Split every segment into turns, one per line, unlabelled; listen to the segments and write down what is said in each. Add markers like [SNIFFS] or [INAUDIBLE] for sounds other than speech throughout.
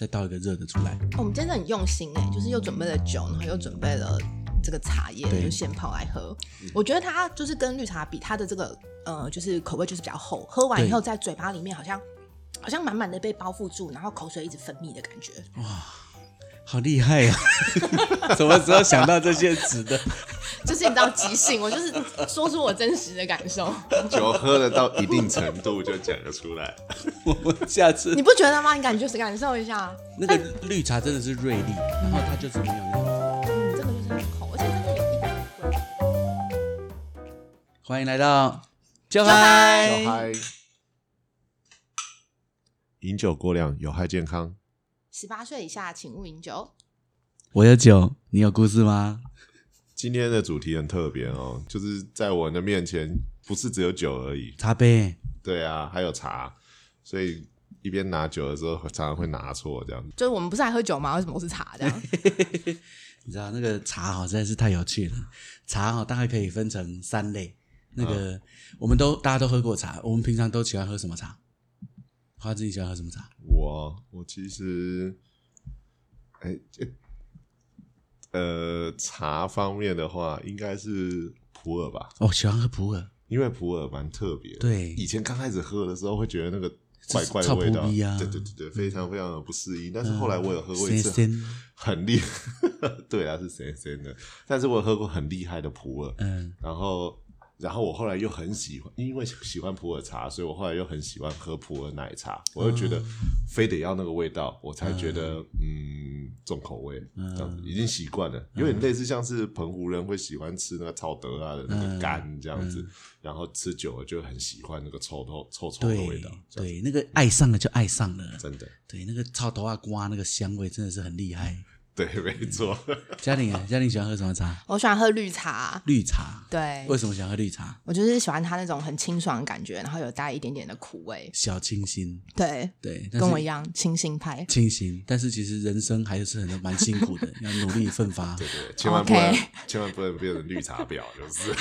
再倒一个热的出来。
哦我们真的很用心哎，就是又准备了酒，然后又准备了这个茶叶，就现泡来喝。我觉得它就是跟绿茶比，它的这个呃，就是口味就是比较厚，喝完以后在嘴巴里面好像好像满满的被包覆住，然后口水一直分泌的感觉。
好厉害呀、啊！[LAUGHS] 什么时候想到这些词的？[LAUGHS]
就是你知道即兴，我就是说出我真实的感受，
酒喝了到一定程度就讲得出来。
我们下次
你不觉得吗？你感觉感受一下，
那个绿茶真的是锐利，然后它就是没有那个。
嗯，这个就是很厚，而且真的有一点味。
欢迎来到就
小
嗨，
嗨，饮酒过量有害健康。
十八岁以下请勿饮酒。
我有酒，你有故事吗？
今天的主题很特别哦，就是在我的面前不是只有酒而已，
茶杯，
对啊，还有茶，所以一边拿酒的时候常常会拿错这样子。
就是我们不是爱喝酒吗？为什么我是茶这样？[LAUGHS]
你知道那个茶哈实在是太有趣了。茶哈大概可以分成三类，那个、我们都大家都喝过茶，我们平常都喜欢喝什么茶？花枝你喜欢喝什么茶？
我我其实，哎、诶呃，茶方面的话，应该是普洱吧，
哦，喜欢喝普洱，
因为普洱蛮特别的。
对
以前刚开始喝的时候会觉得那个怪怪的味道，
啊
对对对对，非常非常的不适应。但是后来我有喝过一次很厉，[LAUGHS] 对啊，是咸咸的。但是我有喝过很厉害的普洱，
嗯，
然后然后我后来又很喜欢，因为喜欢普洱茶，所以我后来又很喜欢喝普洱奶茶。我又觉得非得要那个味道，我才觉得嗯重口味这样子，已经习惯了，有点类似像是澎湖人会喜欢吃那个草德啊的那个干这样子，然后吃久了就很喜欢那个臭臭臭臭的味道，
对，那个爱上了就爱上了，
真的
对，那个草头啊瓜那个香味真的是很厉害。[LAUGHS]
对，没错。[LAUGHS]
嘉玲啊，嘉玲喜欢喝什么茶？
我喜欢喝绿茶，
绿茶。
对，
为什么喜欢喝绿茶？
我就是喜欢它那种很清爽的感觉，然后有带一点点的苦味。
小清新，
对，
对，
跟我一样清新派。
清新，但是其实人生还是很蛮辛苦的，[LAUGHS] 要努力奋发。
对对，千万不能千万不能变成绿茶婊，就是。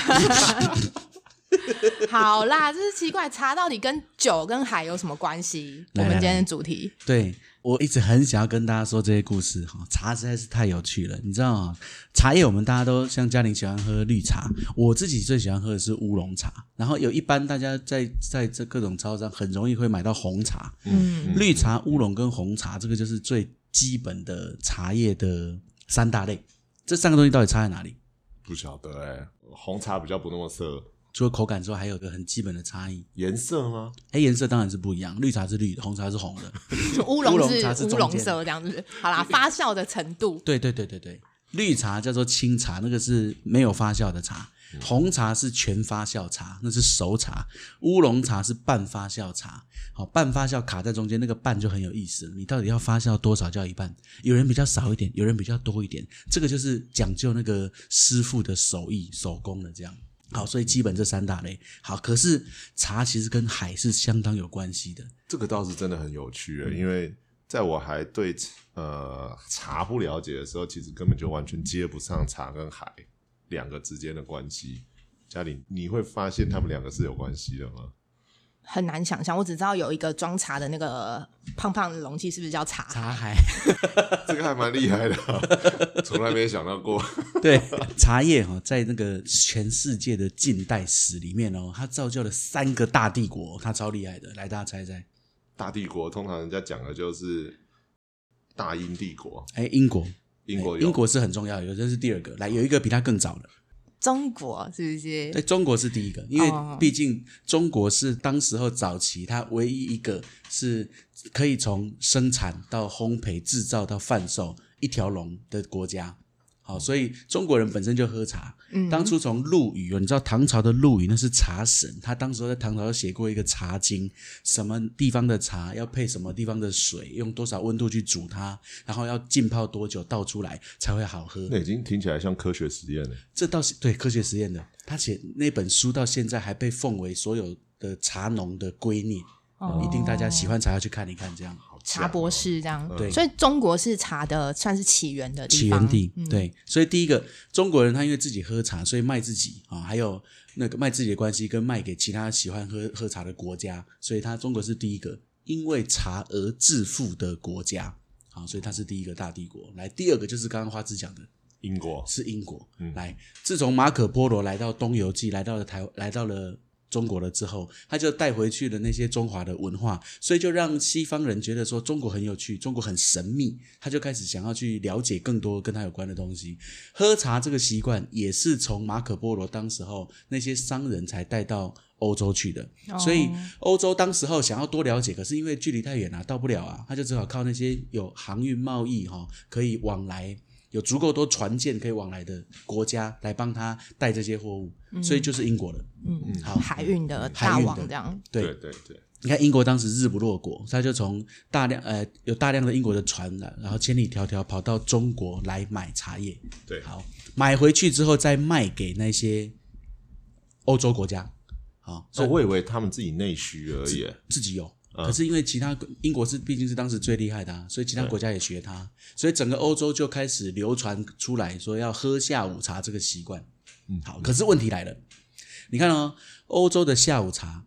[LAUGHS]
好啦，这是奇怪，茶到底跟酒跟海有什么关系？我们今天的主题，
对我一直很想要跟大家说这些故事哈，茶实在是太有趣了。你知道啊，茶叶我们大家都像嘉玲喜欢喝绿茶，我自己最喜欢喝的是乌龙茶。然后有一般大家在在这各种超商很容易会买到红茶，
嗯，
绿茶、乌龙跟红茶，这个就是最基本的茶叶的三大类。这三个东西到底差在哪里？
不晓得哎、红茶比较不那么涩，
除了口感之外，还有个很基本的差异。
颜色吗？
哎，颜色当然是不一样，绿茶是绿的，红茶是红的。
就 [LAUGHS] 乌
乌龙
龙是乌龙色这样子。好啦，发酵的程度，
对对对对对，绿茶叫做清茶，那个是没有发酵的茶；红茶是全发酵茶，那是熟茶；乌龙茶是半发酵茶。好，半发酵卡在中间，那个半就很有意思了。你到底要发酵多少叫一半？有人比较少一点，有人比较多一点，这个就是讲究那个师傅的手艺手工的这样。好，所以基本这三大类。好，可是茶其实跟海是相当有关系的。
这个倒是真的很有趣欸，因为在我还对呃茶不了解的时候，其实根本就完全接不上茶跟海两个之间的关系。嘉玲，你会发现他们两个是有关系的吗？
很难想象。我只知道有一个装茶的那个胖胖的容器，是不是叫茶？
茶海。[LAUGHS]
这个还蛮厉害的啊、从来没想到过。[LAUGHS]
对，茶叶哈、在那个全世界的近代史里面哦，它造就了三个大帝国，它超厉害的。来，大家猜猜，
大帝国通常人家讲的就是大英帝国，
哎，英国，
英国
英国是很重要的，有这是第二个。来，有一个比它更早的，
中国是不是？
对，中国是第一个，因为
哦
毕竟中国是当时候早期它唯一一个是可以从生产到烘焙、制造到贩售一条龙的国家。好，所以中国人本身就喝茶。
嗯
当初从陆羽哦，你知道唐朝的陆羽那是茶神，他当时候在唐朝写过一个茶经，什么地方的茶要配什么地方的水，用多少温度去煮它，然后要浸泡多久倒出来才会好喝。
那已经听起来像科学实验了。
这倒是对科学实验的，他写那本书到现在还被奉为所有的茶农的圭臬，
哦
一定大家喜欢茶要去看一看，这样
茶博士这样。
对
所以中国是茶的算是起源的地方。
起源地。
嗯
对，所以第一个中国人他因为自己喝茶，所以卖自己啊、还有那个卖自己的关系跟卖给其他喜欢喝喝茶的国家，所以他中国是第一个因为茶而致富的国家。好，所以它是第一个大帝国。来，第二个就是刚刚花枝讲的，
英国
是英国。来，自从马可波罗来到东游记，来到了台，来到了中国了之后，他就带回去了那些中华的文化，所以就让西方人觉得说中国很有趣，中国很神秘，他就开始想要去了解更多跟他有关的东西。喝茶这个习惯也是从马可波罗当时候那些商人才带到欧洲去的，所以欧洲当时候想要多了解，可是因为距离太远了，到不了啊，他就只好靠那些有航运贸易哈可以往来。有足够多船舰可以往来的国家来帮他带这些货物，所以就是英国了。
嗯嗯，
好
海运的大
海运的
王这样。
对
对对对，
你看英国当时日不落国，他就从大量呃有大量的英国的船来，然后千里迢迢跑到中国来买茶叶。
对
好，买回去之后再卖给那些欧洲国家。好，所以
所以我以为他们自己内需而已。
自己有。可是因为其他英国是毕竟是当时最厉害的、啊，所以其他国家也学它，所以整个欧洲就开始流传出来说要喝下午茶这个习惯。嗯，好，可是问题来了，你看哦，欧洲的下午茶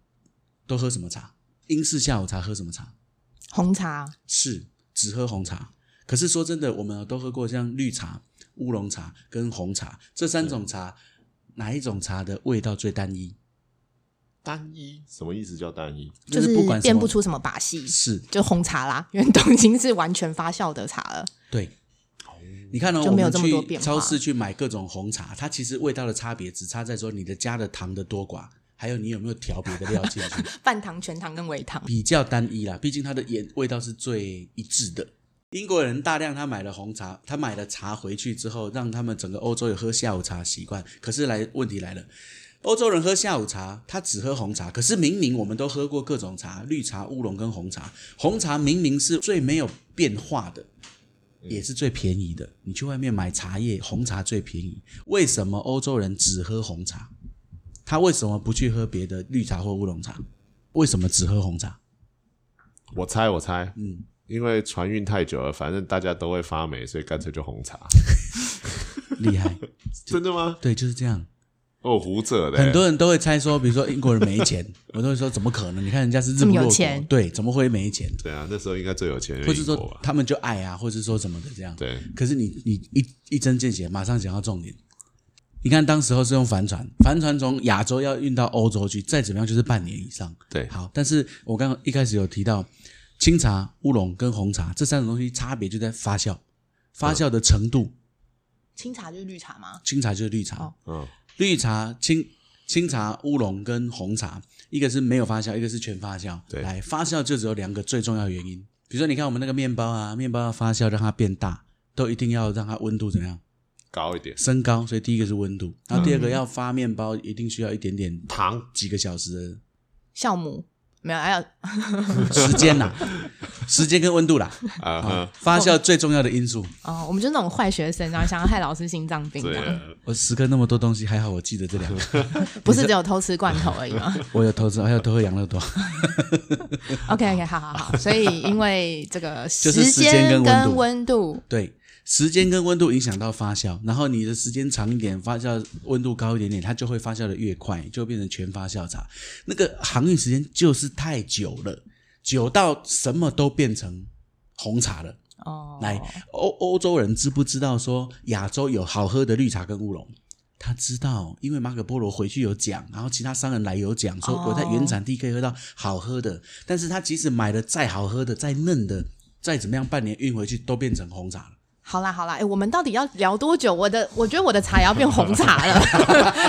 都喝什么茶？英式下午茶喝什么茶？
红茶
是只喝红茶。可是说真的，我们都喝过像绿茶、乌龙茶跟红茶这三种茶，哪一种茶的味道最单一？
单一什么意思？叫单一？
就
就是
变不出什么把戏，
是
就红茶啦，[LAUGHS] 因为都已经是完全发酵的茶了。
对，你看哦，
就没有
我们
这么多变化
去超市去买各种红茶，它其实味道的差别只差在说你的加的糖的多寡，还有你有没有调别的料进去，[LAUGHS]
半糖、全糖跟微糖。
比较单一啦。毕竟它的颜味道是最一致的。英国人大量他买了红茶，他买了茶回去之后，让他们整个欧洲有喝下午茶习惯。可是来问题来了。欧洲人喝下午茶，他只喝红茶。可是明明我们都喝过各种茶，绿茶、乌龙跟红茶。红茶明明是最没有变化的，也是最便宜的。你去外面买茶叶，红茶最便宜。为什么欧洲人只喝红茶？他为什么不去喝别的绿茶或乌龙茶？为什么只喝红茶？
我猜，我猜，
嗯，
因为船运太久了，反正大家都会发霉，所以干脆就红茶。[LAUGHS]
厉害，[LAUGHS]
真的吗？
对，就是这样。
哦，胡扯的，
很多人都会猜说，比如说英国人没钱，[LAUGHS] 我都会说怎么可能？你看人家是日
这么
不落国
有钱，
对，怎么会没钱？
对啊，那时候应该最有钱的
或者？说他们就爱啊，或者说什么的这样。
对，
可是你你一一针见血，马上讲到重点。你看当时候是用帆船，帆船从亚洲要运到欧洲去，再怎么样就是半年以上。
对
好，但是我刚刚一开始有提到，清茶、乌龙跟红茶这三种东西差别就在发酵，发酵的程度。
清茶就是绿茶吗？
清茶就是绿茶，
哦
嗯，
绿茶清清茶、乌龙跟红茶，一个是没有发酵，一个是全发酵。
对。
来发酵就只有两个最重要的原因，比如说你看我们那个面包啊，面包要发酵让它变大，都一定要让它温度怎么样？
高一点，
升高，所以第一个是温度，然后第二个
嗯。
要发面包一定需要一点点
糖。
几个小时
酵母没有，还有
的 [LAUGHS] 时间啦，时间跟温度啦，
啊哈，
发酵最重要的因素。
哦，我们就那种坏学生，然后想要害老师心脏病这样，
对啊，
我时刻那么多东西，还好我记得这两个，[LAUGHS]
不是只有偷吃罐头而已吗？[LAUGHS]
我有偷吃，还有偷喝养乐多。
？OK OK，好好好，所以因为这个
就是时间跟温度。
跟温度，
对，时间跟温度影响到发酵，然后你的时间长一点，发酵温度高一点点，它就会发酵的越快，就变成全发酵茶。那个航运时间就是太久了，久到什么都变成红茶了。
哦，
来，欧欧洲人知不知道说亚洲有好喝的绿茶跟乌龙？他知道，因为马可波罗回去有讲，然后其他商人来有讲，说
哦
我在原产地可以喝到好喝的，但是他即使买了再好喝的、再嫩的、再怎么样，半年运回去都变成红茶了。
好啦好啦，哎，我们到底要聊多久？我的我觉得我的茶也要变红茶了，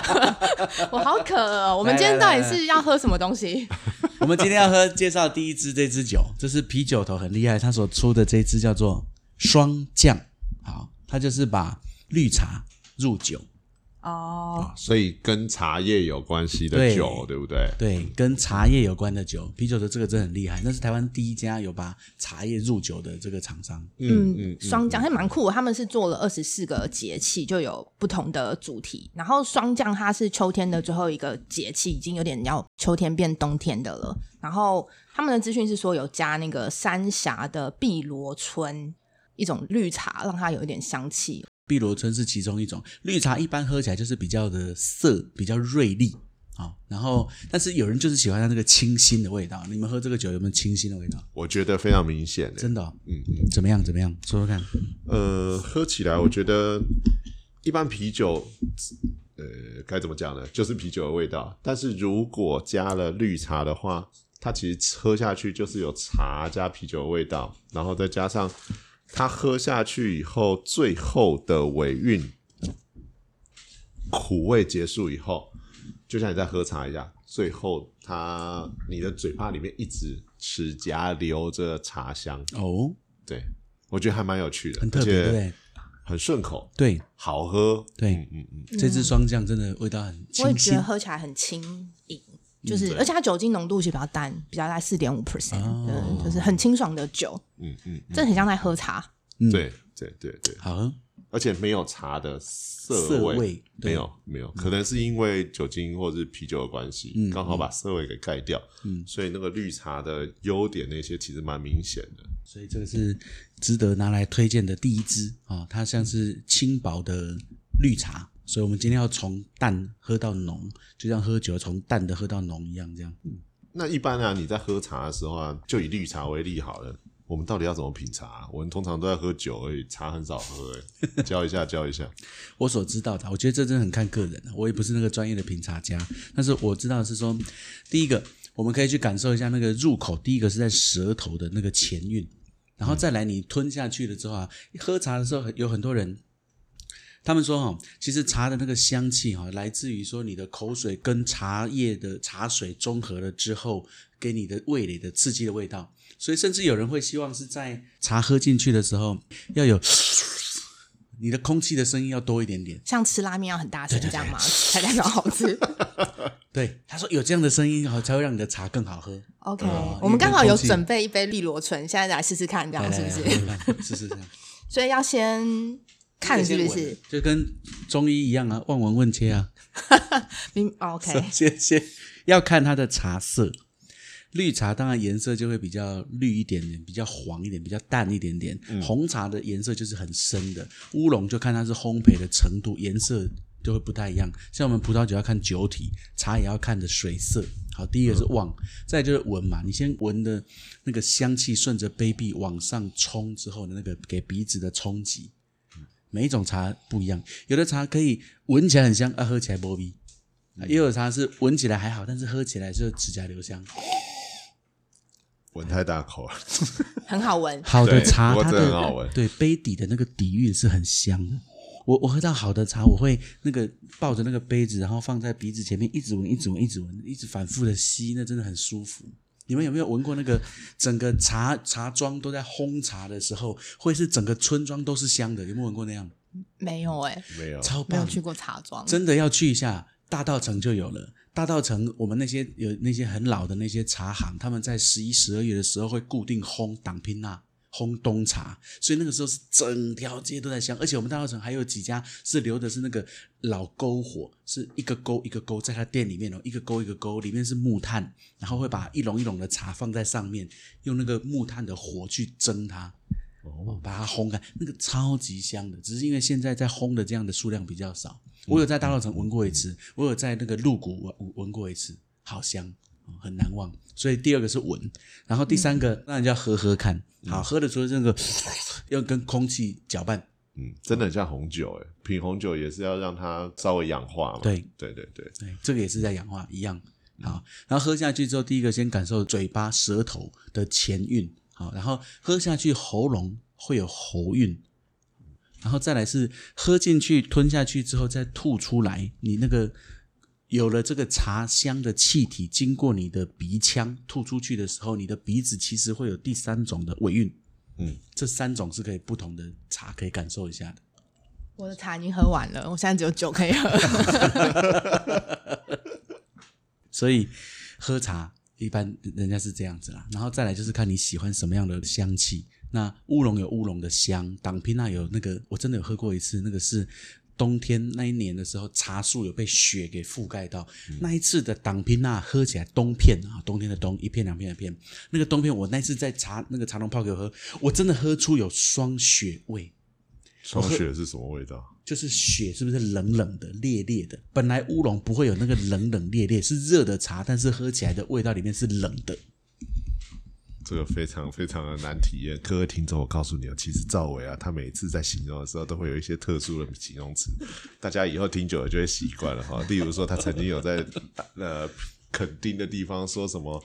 [LAUGHS] 我好渴哦。我们今天到底是要喝什么东西？[LAUGHS]
我们今天要喝介绍第一支这支酒，这是啤酒头很厉害，他所出的这支叫做霜酱。好，它就是把绿茶入酒，
哦，
所以跟茶叶有关系的酒，对不对？
对，跟茶叶有关的酒，啤酒的这个真的很厉害，那是台湾第一家有把茶叶入酒的这个厂商。
嗯嗯，
霜降还蛮酷，他们是做了二十四个节气，就有不同的主题。然后霜降它是秋天的最后一个节气，已经有点要秋天变冬天的了。然后他们的资讯是说有加那个三峡的碧螺春一种绿茶，让它有一点香气。
碧螺春是其中一种，绿茶一般喝起来就是比较的涩，比较锐利。好，然后但是有人就是喜欢它那个清新的味道。你们喝这个酒有没有清新的味道？
我觉得非常明显的。
真的、哦，
嗯嗯，
怎么样？怎么样？说说看。
呃，喝起来我觉得一般啤酒，呃，该怎么讲呢？就是啤酒的味道。但是如果加了绿茶的话，它其实喝下去就是有茶加啤酒的味道，然后再加上它喝下去以后，最后的尾韵苦味结束以后，就像你在喝茶一样，最后它你的嘴巴里面一直齿颊留着茶香。
哦，
对，我觉得还蛮有趣的，
很特别？
很顺口，
对
好喝。
对
嗯嗯嗯，
这支双酱真的味道很
我也觉得喝起来很轻盈，就是、而且它酒精浓度其实比较淡，比较在四点五 percent，
哦。
就是很清爽的酒，
嗯嗯
真的很像在喝茶。
嗯。
对对对对，
好喝。
而且没有茶的涩
涩
味，
味
没有没有，可能是因为酒精或者是啤酒的关系，
嗯
刚好把涩味给盖掉，
嗯。
所以那个绿茶的优点那些其实蛮明显的。
所以这个是值得拿来推荐的第一支啊、它像是轻薄的绿茶，所以我们今天要从淡喝到浓，就像喝酒从淡的喝到浓一样，这样。嗯
那一般啊，你在喝茶的时候啊，就以绿茶为例好了。我们到底要怎么品茶啊、我们通常都在喝酒而已，茶很少喝、欸。[LAUGHS] 教一下，教一下。
我所知道的，我觉得这真的很看个人，我也不是那个专业的品茶家，但是我知道的是说，第一个我们可以去感受一下那个入口，第一个是在舌头的那个前韵，然后再来你吞下去了之后啊，喝茶的时候有很多人。他们说哈，其实茶的那个香气哈，来自于说你的口水跟茶叶的茶水中和了之后，给你的味蕾的刺激的味道。所以甚至有人会希望是在茶喝进去的时候要有 [SNIFFS] 你的空气的声音要多一点点。
像吃拉面要很大声这样吗？才代表好吃。[LAUGHS]
对，他说有这样的声音，好才会让你的茶更好喝。
OK，、
哦
我们刚好有准备一杯绿罗醇，现在来试试看，这样是不是？
试试看，[LAUGHS]
所以要先看是不是？
就跟中医一样啊，望闻问切啊。[LAUGHS]
明哦 OK，[LAUGHS]
先先要看它的茶色，绿茶当然颜色就会比较绿一点点，比较黄一点，比较淡一点点。红茶的颜色就是很深的，乌龙就看它是烘焙的程度，颜色就会不太一样。像我们葡萄酒要看酒体，茶也要看的水色。好，第一个是望，再就是闻嘛。你先闻的那个香气顺着杯壁往上冲之后的那个给鼻子的冲击，每一种茶不一样，有的茶可以闻起来很香，啊，喝起来波逼。啊也有茶是闻起来还好，但是喝起来就指甲留香。
闻太大口了，
很好闻。[LAUGHS]
好的茶它的
真的很好闻
对杯底的那个底蕴是很香的。我我喝到好的茶，我会那个抱着那个杯子，然后放在鼻子前面，一直闻，一直闻，一直闻，一直反复的吸，那真的很舒服。你们有没有闻过那个整个茶茶庄都在烘茶的时候，会是整个村庄都是香的？有没有闻过那样？
没有哎、
没有。
超棒！
没有去过茶庄。
真的要去一下大道城就有了。大道城，我们那些有那些很老的那些茶行，他们在十一、十二月的时候会固定烘党拼纳、烘冬茶，所以那个时候是整条街都在香。而且我们大稻城还有几家是留的是那个老篝火，是一个篝一个篝在他店里面哦，一个篝一个篝，里面是木炭，然后会把一笼一笼的茶放在上面，用那个木炭的火去蒸它。哦，把它烘干，那个超级香的，只是因为现在在烘的这样的数量比较少。我有在大稻城闻过一次，我有在那个鹿谷闻闻过一次，好香，哦很难忘。所以第二个是闻，然后第三个那你就要喝喝看，好喝的时候这个要跟空气搅拌，
嗯，真的很像红酒哎，品红酒也是要让它稍微氧化嘛。
对
对对对，
对，这个也是在氧化一样。好，然后喝下去之后，第一个先感受嘴巴、舌头的前韵，好，然后喝下去喉咙会有喉韵，然后再来是喝进去、吞下去之后再吐出来，你那个有了这个茶香的气体经过你的鼻腔吐出去的时候，你的鼻子其实会有第三种的尾韵，
嗯，
这三种是可以不同的茶可以感受一下的。
我的茶已经喝完了，我现在只有酒可以喝。[LAUGHS]
所以喝茶一般人家是这样子啦，然后再来就是看你喜欢什么样的香气。那乌龙有乌龙的香，党皮那有那个，我真的有喝过一次，那个是冬天那一年的时候，茶树有被雪给覆盖到。那一次的党拼啊喝起来冬片啊，冬天的冬，一片两片的片，那个冬片我那次在茶那个茶农泡给我喝，我真的喝出有霜雪味。
霜雪是什么味道？
就是雪是不是冷冷的、烈烈的？本来乌龙不会有那个冷冷烈烈，是热的茶，但是喝起来的味道里面是冷的。
这个非常非常的难体验。各位听众，我告诉你哦，其实赵伟啊，他每次在形容的时候，都会有一些特殊的形容词，大家以后听久了就会习惯了哈。例如说，他曾经有在 [LAUGHS] 呃垦丁的地方说什么，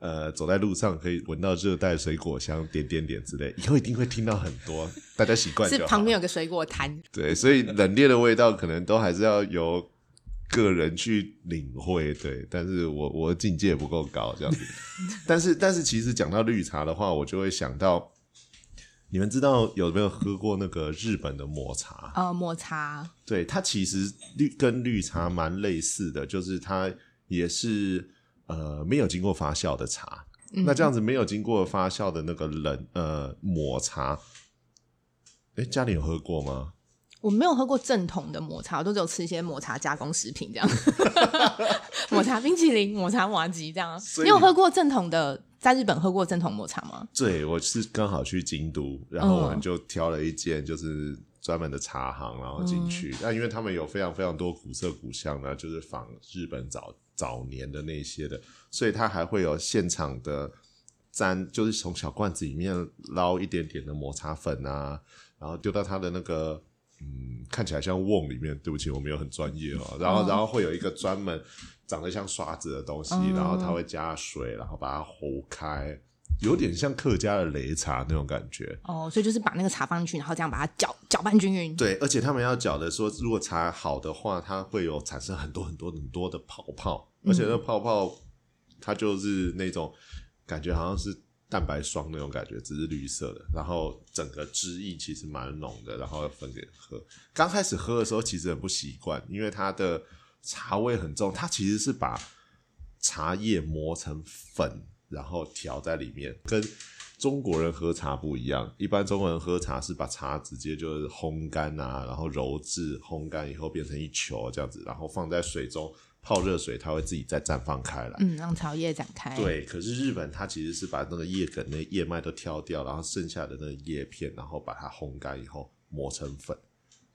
呃，走在路上可以闻到热带水果香，点点点之类，以后一定会听到很多，大家习惯是。
旁边有个水果摊，
对，所以冷冽的味道可能都还是要由个人去领会，对，但是我我境界不够高这样子，[LAUGHS] 但是但是其实讲到绿茶的话，我就会想到，你们知道有没有喝过那个日本的抹茶？
呃，抹茶，
对，它其实绿跟绿茶蛮类似的，就是它也是呃没有经过发酵的茶。那这样子没有经过发酵的那个冷呃抹茶，哎，家里有喝过吗？
我没有喝过正统的抹茶，我都只有吃一些抹茶加工食品这样，[LAUGHS] 抹茶冰淇淋、抹茶瓦吉这样。你有喝过正统的？在日本喝过正统抹茶吗？
对，我是刚好去京都，然后我们就挑了一间就是专门的茶行，然后进去。那因为他们有非常非常多古色古香的，就是仿日本早早年的那些的，所以它还会有现场的沾，就是从小罐子里面捞一点点的抹茶粉啊，然后丢到它的那个。嗯，看起来像瓮里面，对不起，我没有很专业哦。然后，然后会有一个专门长得像刷子的东西，然后它会加水，然后把它糊开，有点像客家的擂茶那种感觉。
哦，所以就是把那个茶放进去，然后这样把它搅搅拌均匀。
对，而且他们要搅的说，如果茶好的话，它会有产生很多很多很多的泡泡，而且那泡泡它就是那种感觉，好像是。蛋白霜那种感觉，只是绿色的，然后整个汁液其实蛮浓的，然后分给喝。刚开始喝的时候其实很不习惯，因为它的茶味很重。它其实是把茶叶磨成粉，然后调在里面，跟中国人喝茶不一样。一般中国人喝茶是把茶直接就是烘干啊，然后揉制，烘干以后变成一球这样子，然后放在水中。泡热水，它会自己再绽放开来，
嗯，让茶叶展开。
对，可是日本它其实是把那个叶梗、那叶脉都挑掉，然后剩下的那个叶片，然后把它烘干以后磨成粉，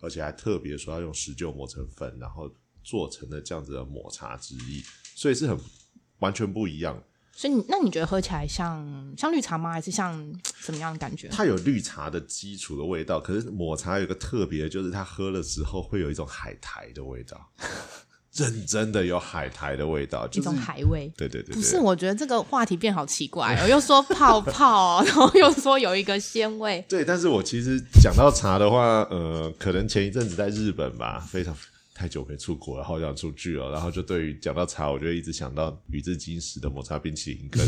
而且还特别说要用石臼磨成粉，然后做成了这样子的抹茶之意，所以是很完全不一样。
所以，你那你觉得喝起来像像绿茶吗？还是像什么样的感觉？
它有绿茶的基础的味道，可是抹茶有个特别，就是它喝了之后会有一种海苔的味道。[LAUGHS] 认真的有海苔的味道，
一种海味。
对对对，
不是，我觉得这个话题变好奇怪，我又说泡泡，[LAUGHS] 然后又说有一个鲜味。[LAUGHS]
对，但是我其实讲到茶的话，呃，可能前一阵子在日本吧，非常太久没出国了，好想出去哦。然后就对于讲到茶，我就一直想到宇治金石的抹茶冰淇淋跟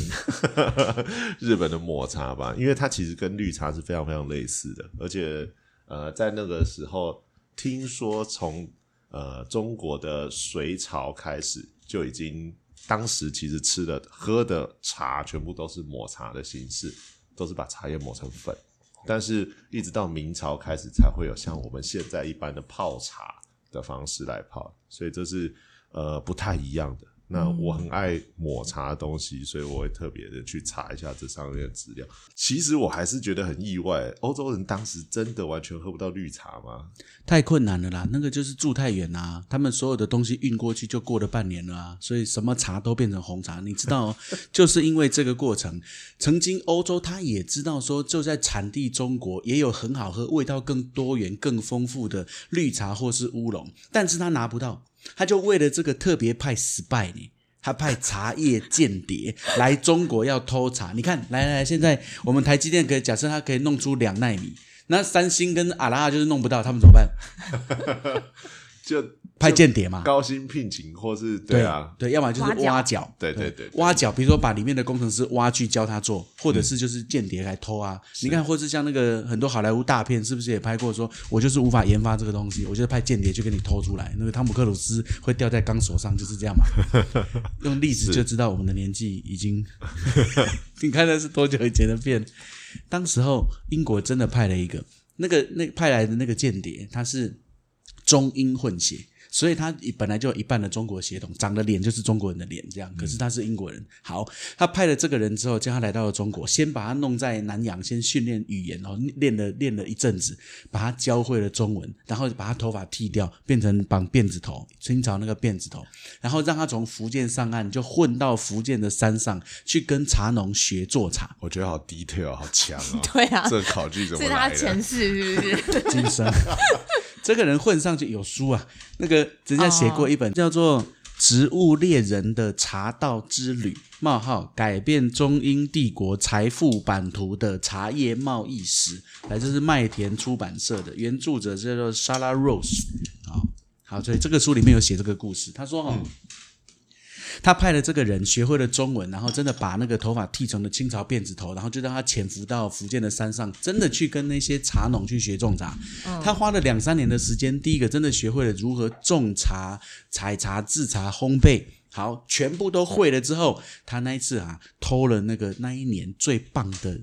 [LAUGHS] 日本的抹茶吧，因为它其实跟绿茶是非常非常类似的，而且呃，在那个时候听说从。呃，中国的隋朝开始就已经，当时其实吃的喝的茶全部都是抹茶的形式，都是把茶叶磨成粉，但是一直到明朝开始才会有像我们现在一般的泡茶的方式来泡，所以这是呃不太一样的。那我很爱抹茶的东西，所以我会特别的去查一下这上面的资料。其实我还是觉得很意外，欧洲人当时真的完全喝不到绿茶吗？
太困难了啦，那个就是住太远啊，他们所有的东西运过去就过了半年了啊，所以什么茶都变成红茶。你知道，[LAUGHS] 就是因为这个过程，曾经欧洲他也知道说，就在产地中国也有很好喝、味道更多元、更丰富的绿茶或是乌龙，但是他拿不到。他就为了这个特别派失败呢，他派茶叶间谍 [LAUGHS] 来中国要偷茶。你看，来来，现在我们台积电可以假设他可以弄出两纳米，那三星跟阿拉就是弄不到，他们怎么办？[LAUGHS]
就。
派间谍嘛，
高薪聘请或是对啊，
对，要么就是挖角，
对对对，
挖角，比如说把里面的工程师挖去教他做，或者是就是间谍来偷啊。你看，或是像那个很多好莱坞大片，是不是也拍过？说我就是无法研发这个东西，我就是派间谍去给你偷出来。那个汤姆克鲁斯会掉在钢索上，就是这样嘛。[LAUGHS] 用例子就知道我们的年纪已经，你看那是多久以前的片？当时候英国真的派了一个那个那派来的那个间谍，他是。中英混血。所以他本来就有一半的中国血统，长的脸就是中国人的脸，这样。可是他是英国人。好，他派了这个人之后，叫他来到了中国，先把他弄在南洋，先训练语言哦，练了练了一阵子，把他教会了中文，然后把他头发剃掉，变成绑辫子头，清朝那个辫子头，然后让他从福建上岸，就混到福建的山上去跟茶农学做茶。
我觉得好 detail，好强啊！[LAUGHS]
对啊，
这考据怎么
是他？前世是不是？[LAUGHS]
今生。这个人混上去有书啊，那个人家写过一本叫做《植物猎人的茶道之旅：冒号改变中英帝国财富版图的茶叶贸易史》，来这是麦田出版社的，原著者叫做 Shala Rose。好，好，所以这个书里面有写这个故事。他说哈。他派了这个人学会了中文，然后真的把那个头发剃成了清朝辫子头，然后就让他潜伏到福建的山上，真的去跟那些茶农去学种茶。他花了两三年的时间，第一个真的学会了如何种茶、采茶、制茶、烘焙，好，全部都会了之后，他那一次啊偷了那个那一年最棒的。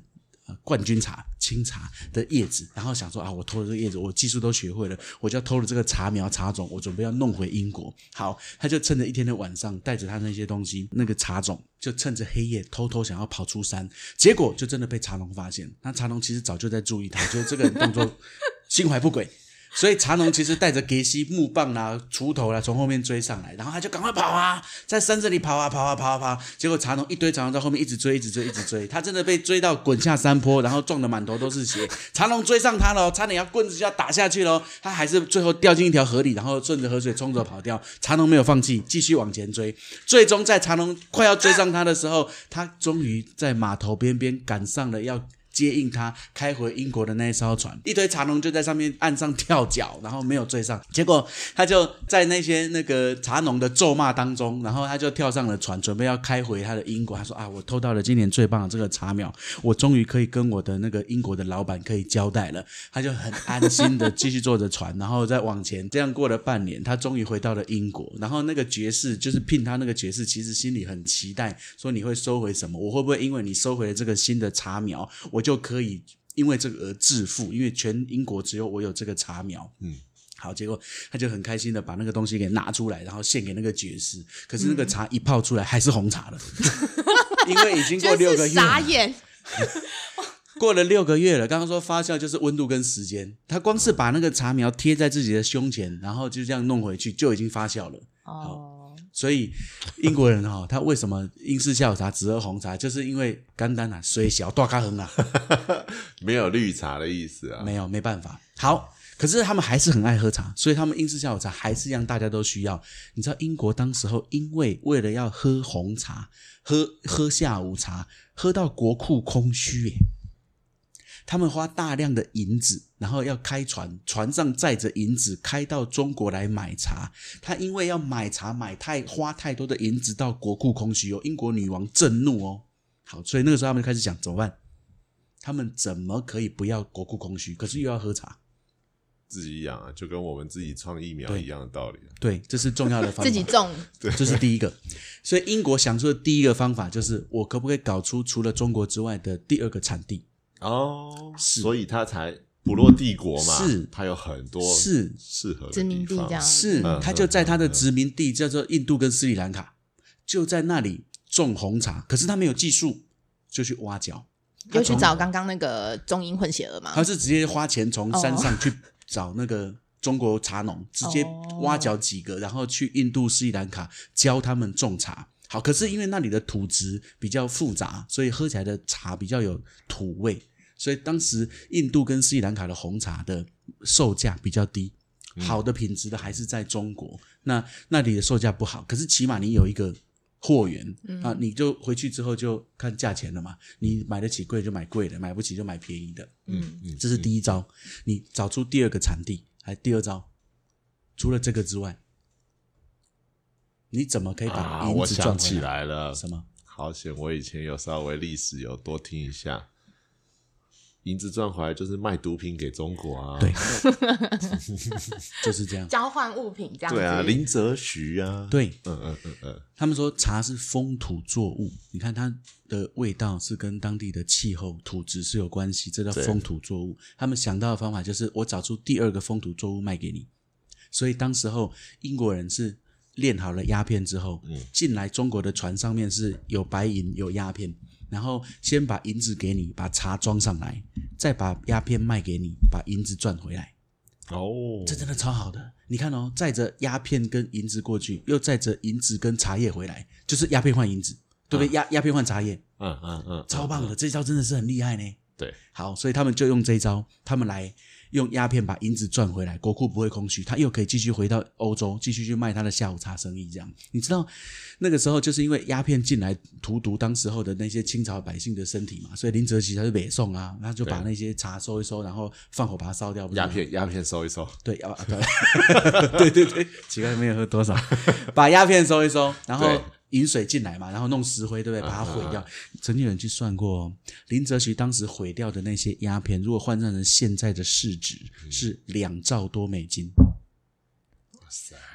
冠军茶清茶的叶子，然后想说啊，我偷了这个叶子，我技术都学会了，我就要偷了这个茶苗茶种，我准备要弄回英国。好，他就趁着一天的晚上，带着他那些东西，那个茶种，就趁着黑夜偷偷想要跑出山，结果就真的被茶农发现。那茶农其实早就在注意他，就这个动作 [LAUGHS] 心怀不轨。所以茶农其实带着给西木棒啦、锄头啦，从后面追上来，然后他就赶快跑啊，在山这里跑啊跑啊跑啊跑，结果茶农一堆茶农在后面一直追、一直追、一直追，他真的被追到滚下山坡，然后撞得满头都是血。茶农追上他了，差点要棍子就要打下去了，他还是最后掉进一条河里，然后顺着河水冲着跑掉。茶农没有放弃，继续往前追，最终在茶农快要追上他的时候，他终于在码头边边赶上了要。接应他开回英国的那一艘船，一堆茶农就在上面岸上跳脚，然后没有追上。结果他就在那些那个茶农的咒骂当中，然后他就跳上了船，准备要开回他的英国。他说：“啊，我偷到了今年最棒的这个茶苗，我终于可以跟我的那个英国的老板可以交代了。”他就很安心的继续坐着船，然后再往前。这样过了半年，他终于回到了英国。然后那个爵士就是聘他那个爵士，其实心里很期待，说你会收回什么？我会不会因为你收回了这个新的茶苗，我就可以因为这个而致富，因为全英国只有我有这个茶苗。
嗯，
好，结果他就很开心的把那个东西给拿出来，然后献给那个爵士。可是那个茶一泡出来还是红茶了，[LAUGHS] 因为已经过六
就是
个月了，
傻眼，[LAUGHS]
过了六个月了。刚刚说发酵就是温度跟时间，他光是把那个茶苗贴在自己的胸前，然后就这样弄回去，就已经发酵了。
哦，
所以英国人哈、[LAUGHS] 他为什么英式下午茶只喝红茶，就是因为干单啊，水小大咖很啊。[LAUGHS]
没有绿茶的意思啊。
没有，没办法。好，可是他们还是很爱喝茶，所以他们英式下午茶还是让大家都需要。你知道英国当时候因为为了要喝红茶，喝喝下午茶，喝到国库空虚耶。他们花大量的银子，然后要开船，船上载着银子开到中国来买茶。他因为要买茶买太花太多的银子到国库空虚哦，英国女王震怒哦。好，所以那个时候他们就开始想怎么办？他们怎么可以不要国库空虚，可是又要喝茶？
自己养啊，就跟我们自己创疫苗一样的道理啊。[LAUGHS]
对，这是重要的方法。
自己种，对
这是第一个。所以英国想出的第一个方法就是，我可不可以搞出除了中国之外的第二个产地？
哦，
是。
所以他才部落帝国嘛，
是。
他有很多
是。
适合的
殖民地
方
这样。
是
嗯，
他就在他的殖民地叫做印度跟斯里兰卡，就在那里种红茶。可是他没有技术，就去挖角，
又去找刚刚那个中英混血儿嘛
他，是直接花钱从山上去找那个中国茶农，直接挖角几个，然后去印度、斯里兰卡教他们种茶。好，可是因为那里的土质比较复杂，所以喝起来的茶比较有土味，所以当时印度跟斯里兰卡的红茶的售价比较低。好的品质的还是在中国，那那里的售价不好，可是起码你有一个货源、啊，你就回去之后就看价钱了嘛，你买得起贵就买贵的，买不起就买便宜的。
嗯，
嗯
这是第一招，你找出第二个产地，还第二招，除了这个之外，你怎么可以把
啊，
银子赚回
起来了，
什么？
好险！我以前有稍微历史有多听一下，银子赚回来就是卖毒品给中国啊。
对 [LAUGHS] 就是这样。
交换物品这样子，
对啊，林则徐啊。，
对
嗯嗯嗯嗯，
他们说茶是风土作物，你看它的味道是跟当地的气候、土质是有关系，这叫
对
风土作物。他们想到的方法就是，我找出第二个风土作物卖给你。所以当时候英国人是炼好了鸦片之后，进来中国的船上面是有白银有鸦片，然后先把银子给你，把茶装上来，再把鸦片卖给你，把银子赚回来。
哦，
这真的超好的。你看哦，载着鸦片跟银子过去，又载着银子跟茶叶回来，就是鸦片换银子，对不对？鸦鸦片换茶叶，
嗯嗯嗯，
超棒的，这招真的是很厉害呢。
对，
好，所以他们就用这一招，他们来用鸦片把银子赚回来，国库不会空虚，他又可以继续回到欧洲，继续去卖他的下午茶生意。这样，你知道那个时候就是因为鸦片进来荼毒当时候的那些清朝百姓的身体嘛，所以林则徐他就北宋啊，他就把那些茶收一收，然后放火把它烧掉，不是吗？
鸦片鸦片收一收，
对，要啊 [LAUGHS] 对，对对对，奇怪没有喝多少，[LAUGHS] 把鸦片收一收，然后
对
引水进来嘛，然后弄石灰，对不对？把它毁掉。曾经有人去算过哦，林则徐当时毁掉的那些鸦片，如果换算成现在的市值，是两兆多美金。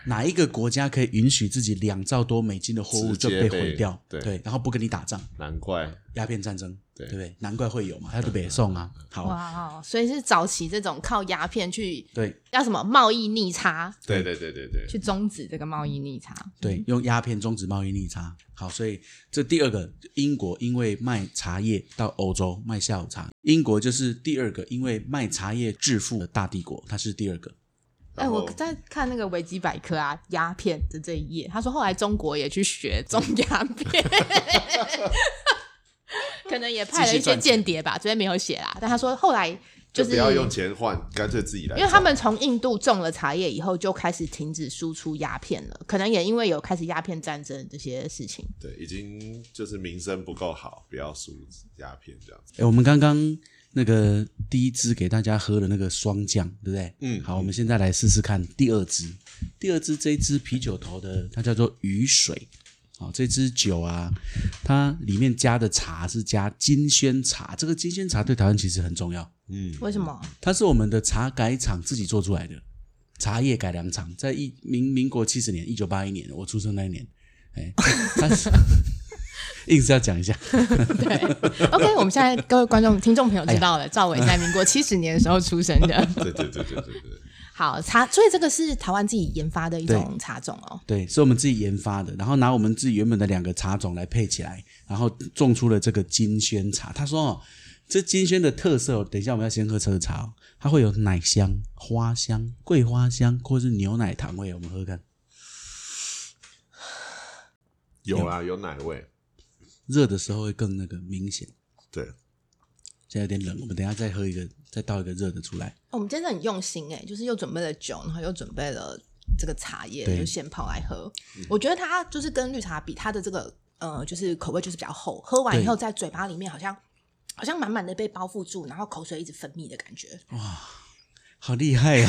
哪一个国家可以允许自己两兆多美金的货物就被毁掉？
对
然后不跟你打仗，
难怪
鸦片战争，
对
对不对？难怪会有嘛，他就北宋啊。好，
哇哦，所以是早期这种靠鸦片去
对
要什么贸易逆差，
对对对对对，
去终止这个贸易逆差。
对，用鸦片终止贸易逆差。好，所以这第二个，英国因为卖茶叶到欧洲卖下午茶，英国就是第二个因为卖茶叶致富的大帝国，它是第二个。
哎、我在看那个维基百科啊，鸦片的这一页，他说后来中国也去学种鸦片，[LAUGHS] 可能也派了一些间谍吧，这边没有写啦。但他说后来就
就是不要用钱换，干脆自己来，
因为他们从印度种了茶叶以后，就开始停止输出鸦片了，可能也因为有开始鸦片战争这些事情。
对已经就是名声不够好，不要输鸦片这样子。
哎，我们刚刚那个第一支给大家喝的那个霜降，对不对？
嗯
好，我们现在来试试看第二支。第二支这一支啤酒头的，它叫做雨水。好，这支酒啊，它里面加的茶是加金萱茶，这个金萱茶对台湾其实很重要。
嗯，
为什么？
它是我们的茶改厂自己做出来的茶叶改良厂，在一民民国七十年，一九八一年，我出生那一年，哎，它是 [LAUGHS] 硬是要讲一下，[LAUGHS]
对，OK，我们现在各位观众、听众朋友知道了，赵伟在民国七十年的时候出生的。[LAUGHS]
对对对对对对。
好茶，所以这个是台湾自己研发的一种茶种哦。
对，是我们自己研发的，然后拿我们自己原本的两个茶种来配起来，然后种出了这个金萱茶。他说哦，这金萱的特色哦，等一下我们要先喝这个茶哦，它会有奶香、花香、桂花香，或是牛奶糖味，我们喝喝看。
有啊，有奶味，
热的时候会更那个明显。
对，
现在有点冷，我们等一下再喝一个，再倒一个热的出来。
哦我们真的很用心哎，就是又准备了酒，然后又准备了这个茶叶，就现泡来喝。我觉得它就是跟绿茶比，它的这个呃，就是口味就是比较厚，喝完以后在嘴巴里面好像好像满满的被包覆住，然后口水一直分泌的感觉。
好厉害呀、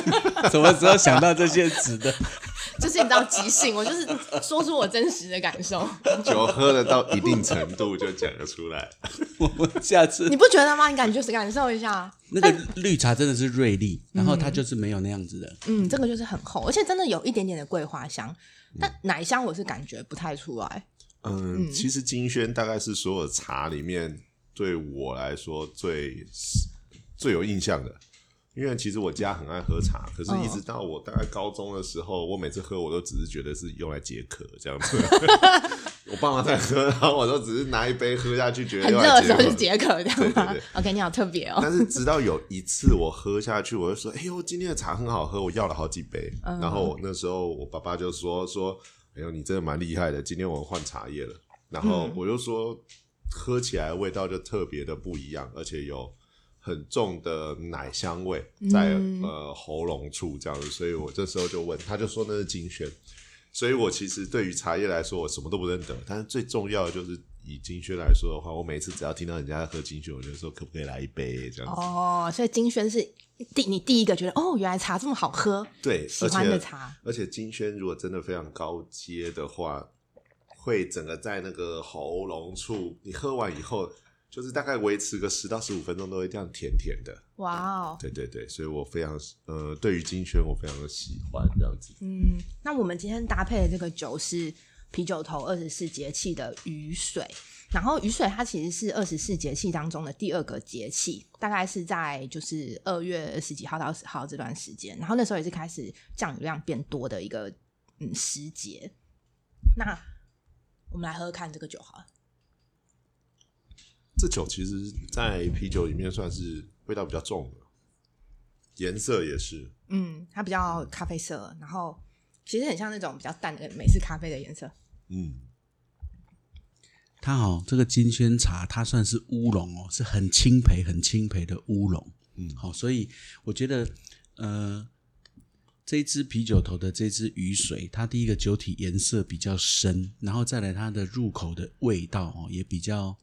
[LAUGHS] 什么时候想到这些词的？[LAUGHS]
就是你知道即兴，我就是说出我真实的感受，
酒喝了到一定程度就讲得出来。[LAUGHS]
我们下次
你不觉得吗？你感觉感受一下，
那个绿茶真的是锐利，然后它就是没有那样子的。
嗯，这个就是很厚，而且真的有一点点的桂花香，但奶香我是感觉不太出来。
嗯，其实金萱大概是所有茶里面对我来说最最有印象的。因为其实我家很爱喝茶，可是一直到我大概高中的时候，我每次喝我都只是觉得是用来解渴这样子。[LAUGHS] 我爸妈在喝，然后我都只是拿一杯喝下去，觉得
很热的时候是
解渴。
这样吗
对对对
？OK，你好特别哦。
但是直到有一次我喝下去，我就说：“哎呦，今天的茶很好喝。”我要了好几杯。然后那时候我爸爸就说：“说，哎呦，你真的蛮厉害的，今天我换茶叶了。”然后我就说，喝起来味道就特别的不一样，而且有很重的奶香味在、呃喉咙处这样子。所以我这时候就问，他就说那是金萱。所以我其实对于茶叶来说，我什么都不认得。但是最重要的就是以金萱来说的话，我每次只要听到人家在喝金萱，我就说可不可以来一杯这样子。
哦，所以金萱是第你第一个觉得哦，原来茶这么好喝，
对，
喜欢的茶。
而且金萱如果真的非常高阶的话，会整个在那个喉咙处，你喝完以后，就是大概维持个十到十五分钟，都会这样甜甜的。
哇哦，
对对对，所以我非常呃，对于金萱我非常的喜欢这样子。
嗯，那我们今天搭配的这个酒是啤酒头二十四节气的雨水。然后雨水它其实是二十四节气当中的第二个节气，大概是在就是二月十几号到十号这段时间，然后那时候也是开始降雨量变多的一个嗯时节。那我们来喝喝看这个酒好了。
这酒其实，在啤酒里面算是味道比较重的，颜色也是。
嗯，它比较咖啡色，然后其实很像那种比较淡的美式咖啡的颜色。
嗯，
它哦，这个金萱茶它算是乌龙哦，是很轻培、很轻培的乌龙。
嗯
好，所以我觉得，呃，这一支啤酒头的这支雨水，它第一个酒体颜色比较深，然后再来它的入口的味道哦，也比较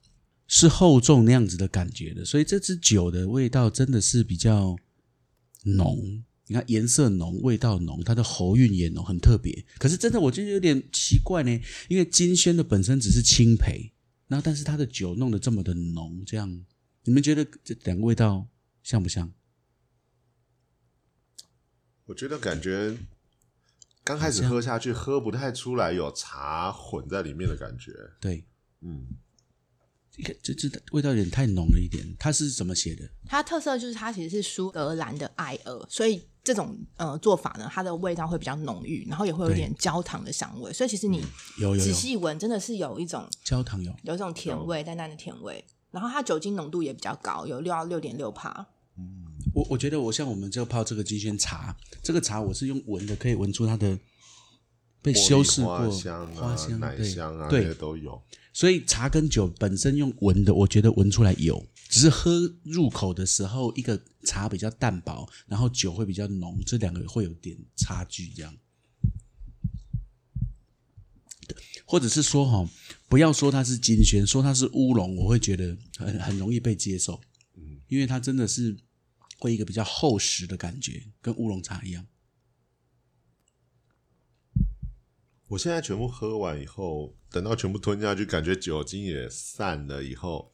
是厚重那样子的感觉的，所以这支酒的味道真的是比较浓。你看颜色浓，味道浓，它的喉韵也浓，很特别。可是真的，我觉得有点奇怪呢，因为金萱的本身只是青培，然后但是它的酒弄得这么的浓，这样你们觉得这两个味道像不像？
我觉得感觉刚开始喝下去，喝不太出来有茶混在里面的感觉。
对，
嗯，
这这味道有点太浓了一点。它是怎么写的？
它特色就是它其实是苏格兰的艾尔，所以这种呃做法呢，它的味道会比较浓郁，然后也会有
对
点焦糖的香味，所以其实你仔
有有有
细闻，真的是有一种
焦糖有，
有一种甜味，淡淡的甜味。然后它酒精浓度也比较高，有六到六点六帕。
嗯我我觉得我像我们就泡这个金萱茶，这个茶我是用闻的，可以闻出它的被修饰过
花香啊、
花香对
奶香啊，
对
那些都有。
所以茶跟酒本身用闻的，我觉得闻出来有，只是喝入口的时候，一个茶比较淡薄，然后酒会比较浓，这两个会有点差距，这样。或者是说哈，不要说它是金萱，说它是乌龙，我会觉得很很容易被接受，嗯，因为它真的是会一个比较厚实的感觉，跟乌龙茶一样。
我现在全部喝完以后，等到全部吞下去，感觉酒精也散了以后，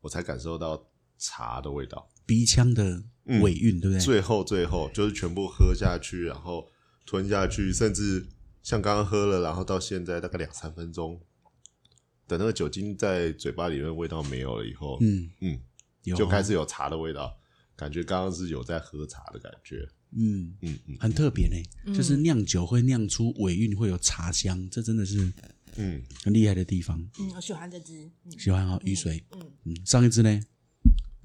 我才感受到茶的味道。
鼻腔的尾韵，对不对？
最后最后就是全部喝下去，然后吞下去，甚至像刚刚喝了，然后到现在大概两三分钟，等那个酒精在嘴巴里面味道没有了以后，
嗯
嗯，
有
就开始有茶的味道，感觉刚刚是有在喝茶的感觉。
嗯，
嗯嗯
很特别呢，就是酿酒会酿出尾韵，会有茶香，这真的是
嗯，
很厉害的地方。
嗯，我喜欢这支。嗯
喜欢哦雨水，
嗯，
嗯，上一支呢，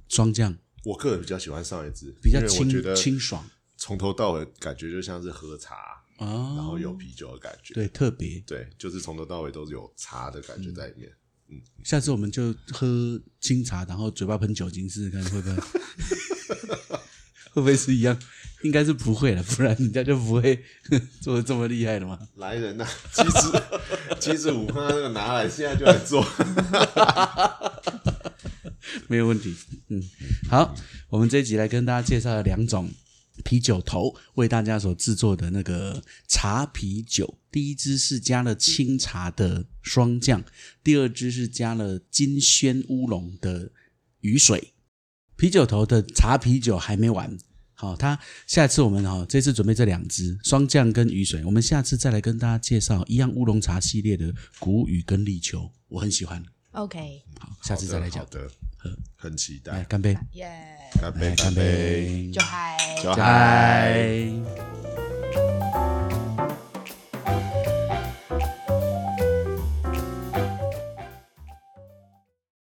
霜降
我个人比较喜欢上一支，
比较清清爽
从头到尾感觉就像是喝茶，
啊，
然后有啤酒的感觉。
对特别。
对，就是从头到尾都是有茶的感觉在里面。
嗯下次我们就喝清茶，然后嘴巴喷酒精试试看会不会 [LAUGHS] 会不会是一样？应该是不会了，不然人家就不会 [LAUGHS] 做的这么厉害了嘛。
来人呐、七十 [LAUGHS] 七十五块那个拿来，现在就来做。[LAUGHS]
没有问题。嗯，好，我们这一集来跟大家介绍了两种啤酒头，为大家所制作的那个茶啤酒。第一支是加了清茶的霜降，第二支是加了金萱乌龙的雨水。啤酒头的茶啤酒还没完。好，他下次我们哈、这次准备这两支霜降跟雨水，我们下次再来跟大家介绍一样乌龙茶系列的谷雨跟立秋，我很喜欢。
OK，
好，下次再来讲
好。的，很期
来
待。
干杯！
耶，
干杯，
来干杯！
就嗨。
就
嗨。